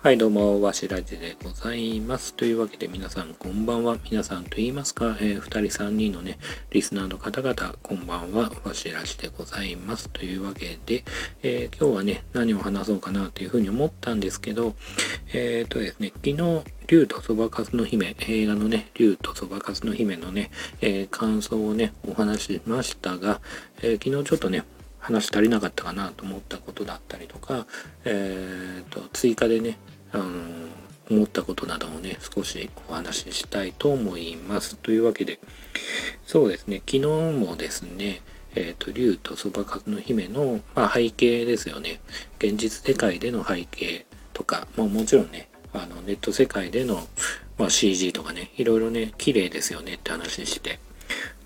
はい、どうも、わしらじでございます。というわけで皆さん、こんばんは。皆さんと言いますか、えー、2人3人のね、リスナーの方々、こんばんは。わしらじでございます。というわけで、えー、今日はね、何を話そうかなというふうに思ったんですけど、えっ、ー、とですね、昨日、竜とそばかすの姫、映画のね、竜とそばかすの姫のね、え感想をね、お話しましたが、え昨日ちょっとね、話足りなかったかなと思ったことだったりとか、えーと、追加でね、あの思ったことなどをね少しお話ししたいと思います。というわけでそうですね昨日もですねえっ、ー、と竜とそばかすの姫の、まあ、背景ですよね現実世界での背景とか、まあ、もちろんねあのネット世界での、まあ、CG とかねいろいろね綺麗ですよねって話して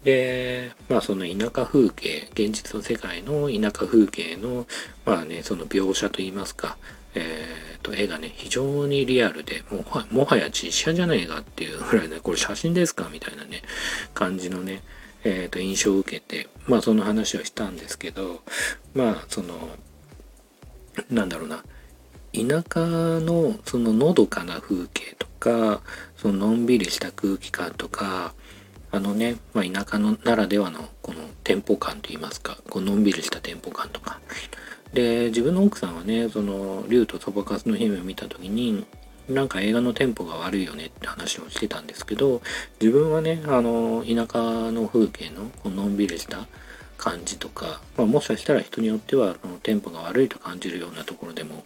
で、まあその田舎風景、現実の世界の田舎風景の、まあね、その描写といいますか、えー、と、絵がね、非常にリアルで、もはもはや実写じゃないかっていうぐらいね、これ写真ですか？みたいなね、感じのね、えー、と、印象を受けて、まあその話をしたんですけど、まあその、なんだろうな、田舎のそののどかな風景とか、そののんびりした空気感とか、あのね、まあ、田舎のならではのこのテンポ感といいますか、こうのんびりしたテンポ感とか。で、自分の奥さんはね、その、竜とそばかすの姫を見た時に、なんか映画のテンポが悪いよねって話をしてたんですけど、自分はね、あの、田舎の風景のこうのんびりした感じとか、まあ、もしかしたら人によってはテンポが悪いと感じるようなところでも、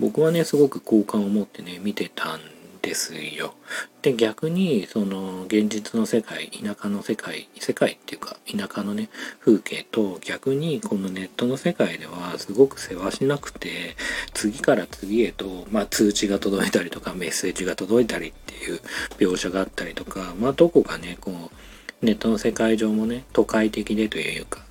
僕はね、すごく好感を持ってね、見てたんですよ。で、逆に、その、現実の世界、田舎の世界、世界っていうか、田舎のね、風景と逆に、このネットの世界では、すごく世話しなくて、次から次へと、まあ、通知が届いたりとか、メッセージが届いたりっていう描写があったりとか、まあ、どこかね、こう、ネットの世界上もね、都会的でというか、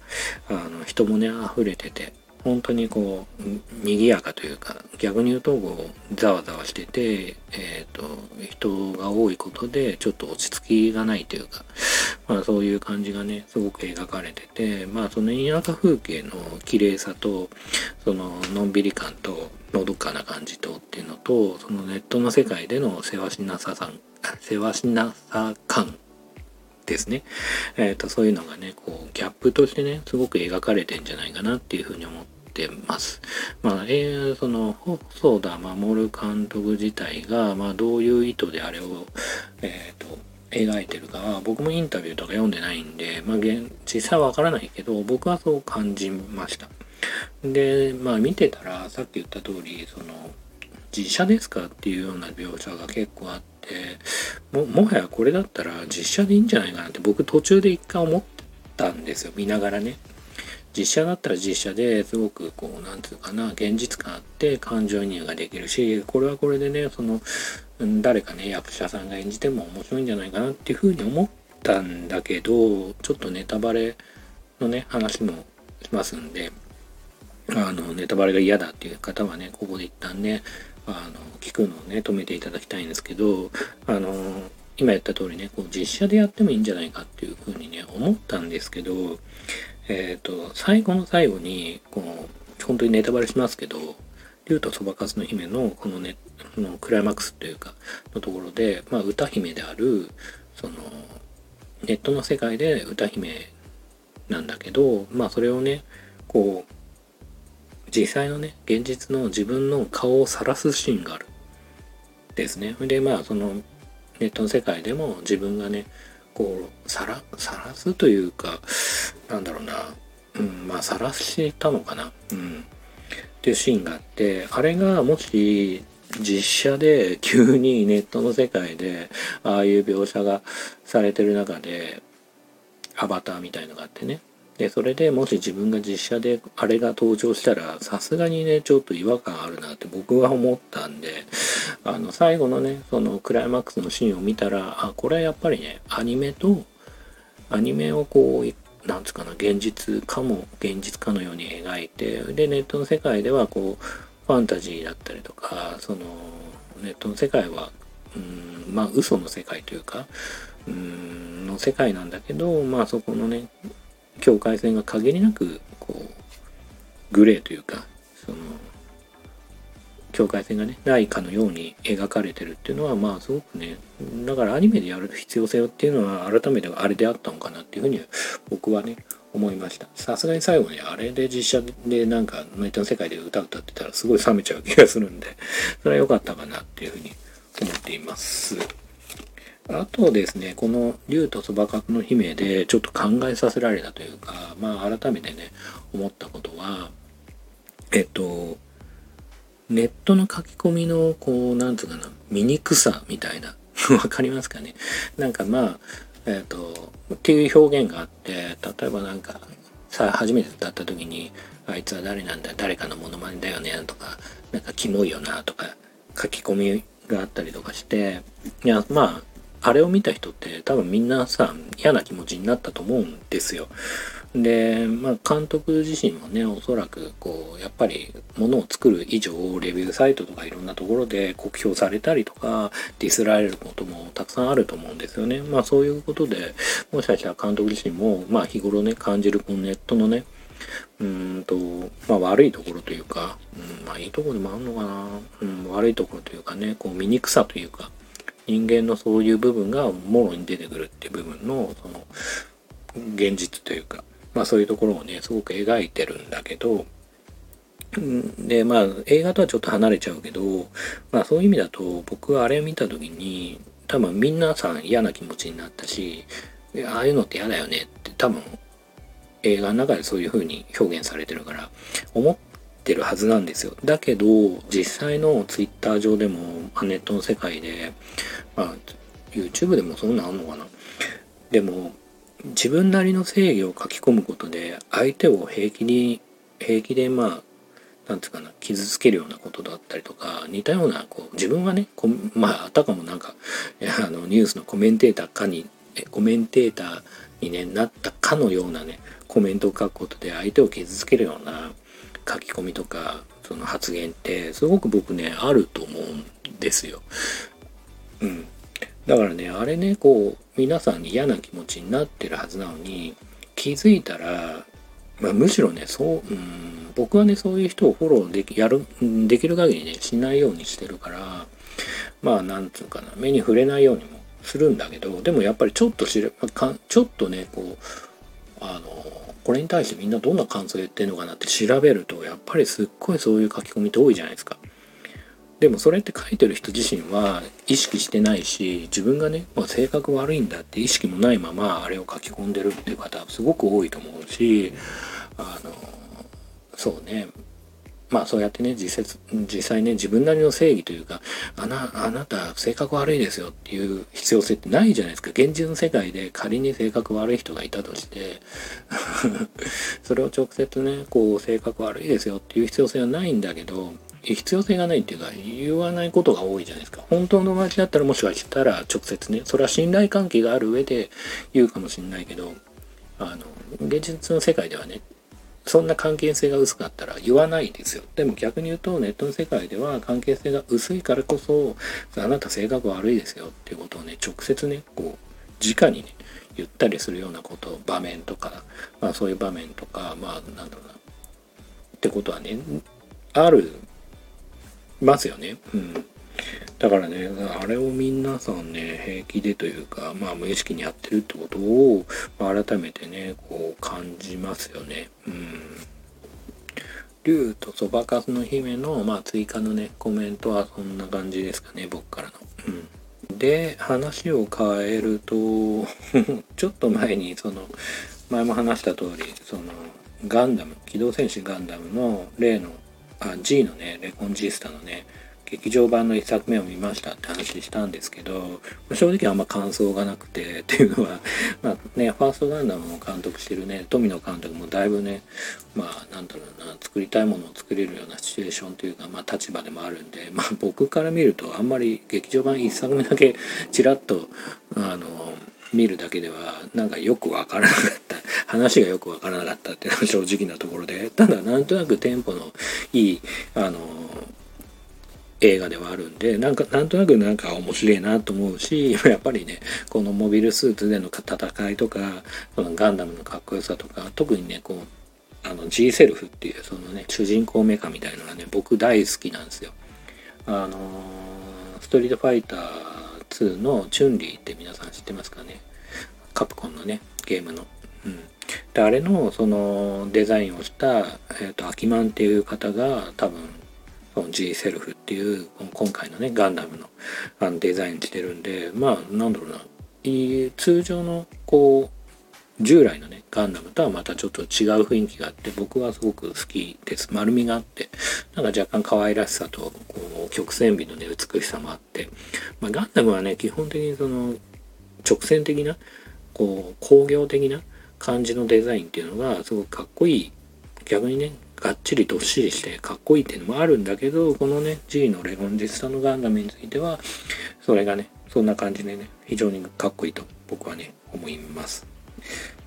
あの、人もね、溢れてて、本当にこう賑やかというか逆に言うとこうざわざわしてて、えーと、人が多いことでちょっと落ち着きがないというか、まあ、そういう感じがねすごく描かれててまあその田舎風景の綺麗さとそののんびり感とのどかな感じとっていうのとそのネットの世界でのせわしなささん せわしなさ感ですね。えっ、ー、と、そういうのがね、こう、ギャップとしてね、すごく描かれてんじゃないかなっていうふうに思ってます。まあ、えー、その、細田守監督自体が、まあ、どういう意図であれを、えっ、ー、と、描いてるかは、僕もインタビューとか読んでないんで、まあ、実際はわからないけど、僕はそう感じました。で、まあ、見てたら、さっき言った通り、その、実写ですかっていうような描写が結構あって、ももはやこれだったら実写でいいんじゃないかなって僕途中で一回思ったんですよ。見ながらね。実写だったら実写ですごくこうなんつうかな現実感あって感情移入ができるしこれはこれでねその誰かね役者さんが演じても面白いんじゃないかなっていうふうに思ったんだけどちょっとネタバレのね話もしますんであのネタバレが嫌だっていう方はねここで一旦ねあの聞くのをね止めていただきたいんですけどあの今言った通りねこう実写でやってもいいんじゃないかっていうふうにね思ったんですけどえっ、ー、と最後の最後にこう本当にネタバレしますけど竜とそばかすの姫のこのねのクライマックスというかのところで、まあ、歌姫であるそのネットの世界で歌姫なんだけどまあそれをねこう実際のね現実の自分の顔を晒すシーンがある。ですね。でまあそのネットの世界でも自分がねこうさら晒すというかなんだろうな。うんまあ晒したのかな。うん。っていうシーンがあってあれがもし実写で急にネットの世界でああいう描写がされてる中でアバターみたいのがあってね。でそれでもし自分が実写であれが登場したらさすがにねちょっと違和感あるなって僕は思ったんであの最後のねそのクライマックスのシーンを見たらあこれはやっぱりねアニメとアニメをこうなんつうかな現実かも現実かのように描いてでネットの世界ではこうファンタジーだったりとかそのネットの世界はうんまあ嘘の世界というかうんの世界なんだけどまあそこのね境界線が限りなくこうグレーというかその境界線がねないかのように描かれてるっていうのはまあすごくねだからアニメでやる必要性っていうのは改めてあれであったのかなっていうふうに僕はね思いました。さすがに最後にあれで実写でなんかネットの世界で歌歌ってたらすごい冷めちゃう気がするんでそれは良かったかなっていうふうに思っています。あとですねこの「竜とそばかすの姫」でちょっと考えさせられたというかまあ改めてね思ったことはえっとネットの書き込みのこうなんつうかな醜さみたいな わかりますかね？なんかまあえっ、とっていう表現があって例えばなんかさあ初めて会った時に「あいつは誰なんだ誰かのモノマネだよね」とか「なんかキモいよな」とか書き込みがあったりとかしていやまああれを見た人って多分みんなさ嫌な気持ちになったと思うんですよ。で、まあ、監督自身もね、おそらく、こう、やっぱり、ものを作る以上、レビューサイトとかいろんなところで酷評されたりとか、ディスられることもたくさんあると思うんですよね。まあ、そういうことで、もしかしたら監督自身も、まあ、日頃ね、感じる、このネットのね、うんと、まあ、悪いところというか、うん、まあ、いいところでもあるのかな、うん、悪いところというかね、こう、醜さというか、人間のそういう部分がもろに出てくるっていう部分の、その、現実というか、まあそういうところをね、すごく描いてるんだけど、で、まあ映画とはちょっと離れちゃうけど、まあそういう意味だと僕はあれを見た時に、多分みんなさん嫌な気持ちになったし、ああいうのって嫌だよねって多分映画の中でそういう風に表現されてるから思ってるはずなんですよ。だけど実際のツイッター上でもネットの世界で、まあ YouTube でもそんなんあんのかな。でも自分なりの正義を書き込むことで相手を平気に平気でまあなんつうかな傷つけるようなことだったりとか似たようなこう自分がねこまああたかもなんかあのニュースのコメンテーターかにコメンテーターに、ね、なったかのようなねコメントを書くことで相手を傷つけるような書き込みとかその発言ってすごく僕ねあると思うんですよ。うん、だからねあれねこう皆さんに嫌な気持ちになってるはずなのに気づいたら、まあ、むしろねそううん僕はねそういう人をフォローできやるできる限りねしないようにしてるからまあなんつうかな目に触れないようにもするんだけどでもやっぱりちょっと知れかちょっとねこうあのこれに対してみんなどんな感想言ってんのかなって調べるとやっぱりすっごいそういう書き込みって多いじゃないですか。でもそれって書いてる人自身は意識してないし自分がね、まあ、性格悪いんだって意識もないままあれを書き込んでるっていう方すごく多いと思うしあのそうねまあそうやってね実際実際ね自分なりの正義というかあなあなた性格悪いですよっていう必要性ってないじゃないですか。現実の世界で仮に性格悪い人がいたとして それを直接ねこう性格悪いですよっていう必要性はないんだけど必要性がないっていうか言わないことが多いじゃないですか。本当の友達だったらもしかしたら直接ねそれは信頼関係がある上で言うかもしれないけどあの現実の世界ではねそんな関係性が薄かったら言わないですよでも逆に言うとネットの世界では関係性が薄いからこそあなた性格悪いですよっていうことをね直接ねこう直にね言ったりするようなこと場面とかまあそういう場面とかまあなんだろうなってことはねあるますよね。うん。だからね、あれを皆さんね、平気でというか、まあ無意識にやってるってことを、まあ、改めてね、こう感じますよね。うん。竜とそばかすの姫の、まあ、追加のね、コメントはそんな感じですかね、僕からの。うん。で、話を変えると、ちょっと前に、その、前も話した通り、その、ガンダム、機動戦士ガンダムの例のあ G のねレコンジスタのね劇場版の1作目を見ましたって話したんですけど正直あんま感想がなくて っていうのはまあねファーストガンダムを監督してるね富野監督もだいぶねまあなんだろうな作りたいものを作れるようなシチュエーションというかまあ立場でもあるんでまあ僕から見るとあんまり劇場版1作目だけちらっとあの見るだけではなんかよくわからなかった話がよくわからなかったっていうのが正直なところでただなんとなくテンポのいいあの映画ではあるんでなんかなんとなくなんか面白いなと思うし やっぱりねこのモビルスーツでの戦いとかこのガンダムのかっこよさとか特にねこうあの G セルフっていうそのね主人公メカみたいのがね僕大好きなんですよ。あのストリートファイター2のチュンリーって皆さん知ってますかね？カプコンのね、ゲームの。うん。で、あれの、その、デザインをした、えっ、ー、と、アキマンっていう方が、多分、その G セルフっていう、今回のね、ガンダムのあのデザインしてるんで、まあ、なんだろうな、通常の、こう、従来のねガンダムとはまたちょっと違う雰囲気があって僕はすごく好きです。丸みがあってなんか若干可愛らしさとこう曲線美のね美しさもあって、まあ、ガンダムはね基本的にその直線的なこう工業的な感じのデザインっていうのがすごくかっこいい。逆にねがっちりどっしりしてかっこいいっていうのもあるんだけどこのね G のレゴン実際のガンダムについてはそれがねそんな感じでね非常にかっこいいと僕はね思います。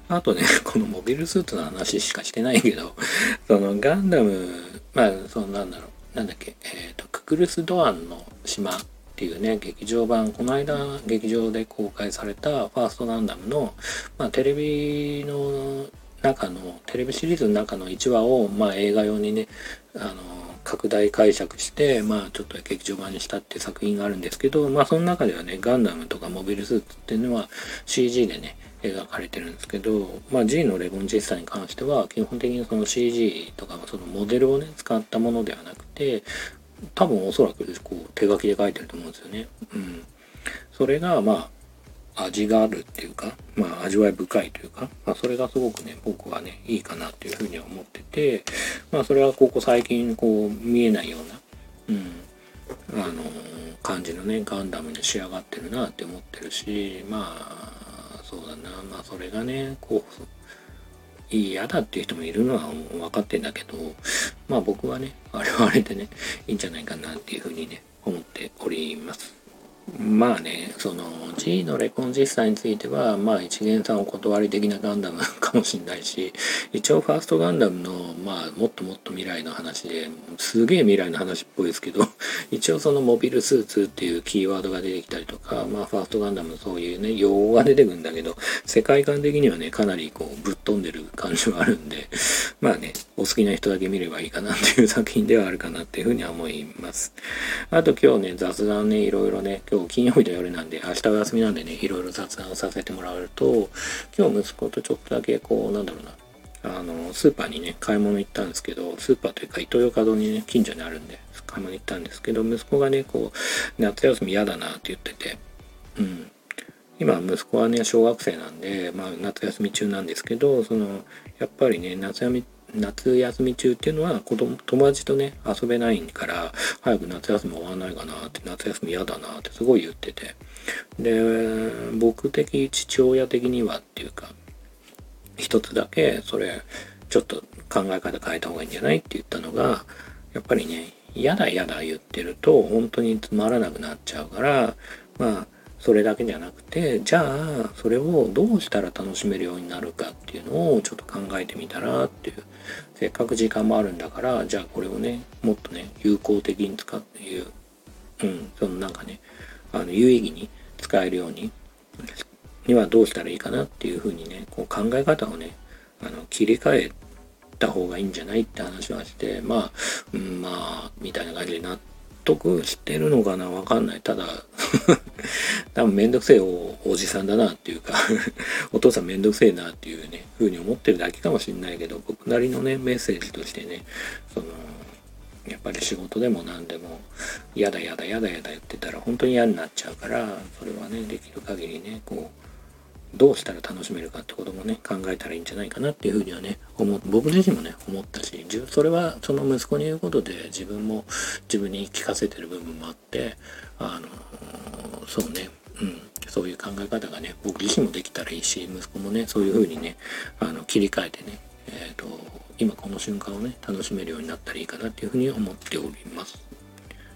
あとね、このモビルスーツの話しかしてないけど、そのガンダム、まあ、そのなんだろう、なんだっけ、えっ、ー、と、ククルス・ドアンの島っていうね、劇場版、この間劇場で公開されたファーストガンダムの、まあ、テレビの中の、テレビシリーズの中の1話を、まあ、映画用にね、あの、拡大解釈して、まあ、ちょっと劇場版にしたっていう作品があるんですけど、まあ、その中ではね、ガンダムとかモビルスーツっていうのは CG でね、描かれてるんですけど、まあ、G のレゴン実際に関しては基本的にその CG とかそのモデルをね使ったものではなくて多分おそらくこう手書きで書いてると思うんですよね。うん、それがまあ味があるっていうか、まあ、味わい深いというか、まあ、それがすごくね僕はねいいかなっていうふうには思ってて、まあ、それはここ最近こう見えないような、うん、あの感じのねガンダムに仕上がってるなって思ってるしまあそうだなまあそれがねこういい嫌だっていう人もいるのは分かってんだけどまあ僕はねあれはあれでねいいんじゃないかなっていうふうにね思っております。まあね、その G のレコン実際については、まあ一元さんお断り的なガンダムかもしんないし、一応ファーストガンダムの、まあもっともっと未来の話で、すげえ未来の話っぽいですけど、一応そのモビルスーツっていうキーワードが出てきたりとか、まあファーストガンダムそういうね、用語が出てくるんだけど、世界観的にはね、かなりこうぶっ飛んでる感じはあるんで、まあね、お好きな人だけ見ればいいかなっていう作品ではあるかなっていうふうには思います。あと今日ね、雑談ね、いろいろね、今日金曜日の夜なんで、明日お休みなんでね、いろいろ雑談をさせてもらうと、今日息子とちょっとだけこう、なんだろうな、あの、スーパーにね、買い物行ったんですけど、スーパーというか、イトーヨーカドーにね、近所にあるんで、買い物行ったんですけど、息子がね、こう、夏休み嫌だなって言ってて、うん。今、息子はね、小学生なんで、まあ、夏休み中なんですけど、その、やっぱりね、夏休み夏休み中っていうのは子供友達とね遊べないから早く夏休み終わらないかなって夏休み嫌だなってすごい言ってて。で僕的父親的にはっていうか一つだけそれちょっと考え方変えた方がいいんじゃないって言ったのがやっぱりね嫌だ嫌だ言ってると本当につまらなくなっちゃうからまあそれだけじゃなくてじゃあそれをどうしたら楽しめるようになるかっていうのをちょっと考えてみたらっていうせっかく時間もあるんだからじゃあこれをねもっとね有効的に使っていううんそのなんかねあの有意義に使えるようににはどうしたらいいかなっていうふうにねこう考え方をねあの切り替えた方がいいんじゃないって話はしてまあ、うん、まあみたいな感じになって得してるのかなわかんない。ただ 多分めんどくせえおじさんだなっていうか お父さんめんどくせえなっていうね、風に思ってるだけかもしんないけど、僕なりのね、メッセージとしてね、その、やっぱり仕事でも何でも、やだやだやだやだ言ってたら本当に嫌になっちゃうから、それはね、できる限りね、こう、どうしたら楽しめるかってこともね考えたらいいんじゃないかなっていうふうにはね思僕自身もね思ったしそれはその息子に言うことで自分も自分に聞かせてる部分もあってあのそうねうんそういう考え方がね僕自身もできたらいいし息子もねそういうふうにねあの切り替えてねえっ、ー、と今この瞬間をね楽しめるようになったらいいかなっていうふうに思っております。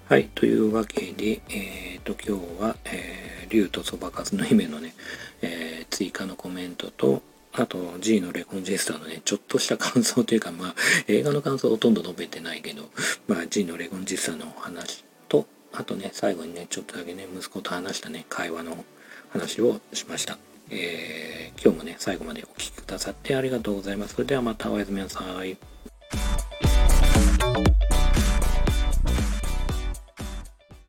はい。というわけで、えっ、ー、と、今日は、えー、竜とそばかすの姫のね、えー、追加のコメントと、あと G のレコンジェスターのね、ちょっとした感想というか、まあ、映画の感想ほとんど述べてないけど、まあ、G のレコンジェスターの話と、あとね、最後にね、ちょっとだけね、息子と話したね、会話の話をしました。えー、今日もね、最後までお聴きくださってありがとうございます。それではまたおやすみなさい。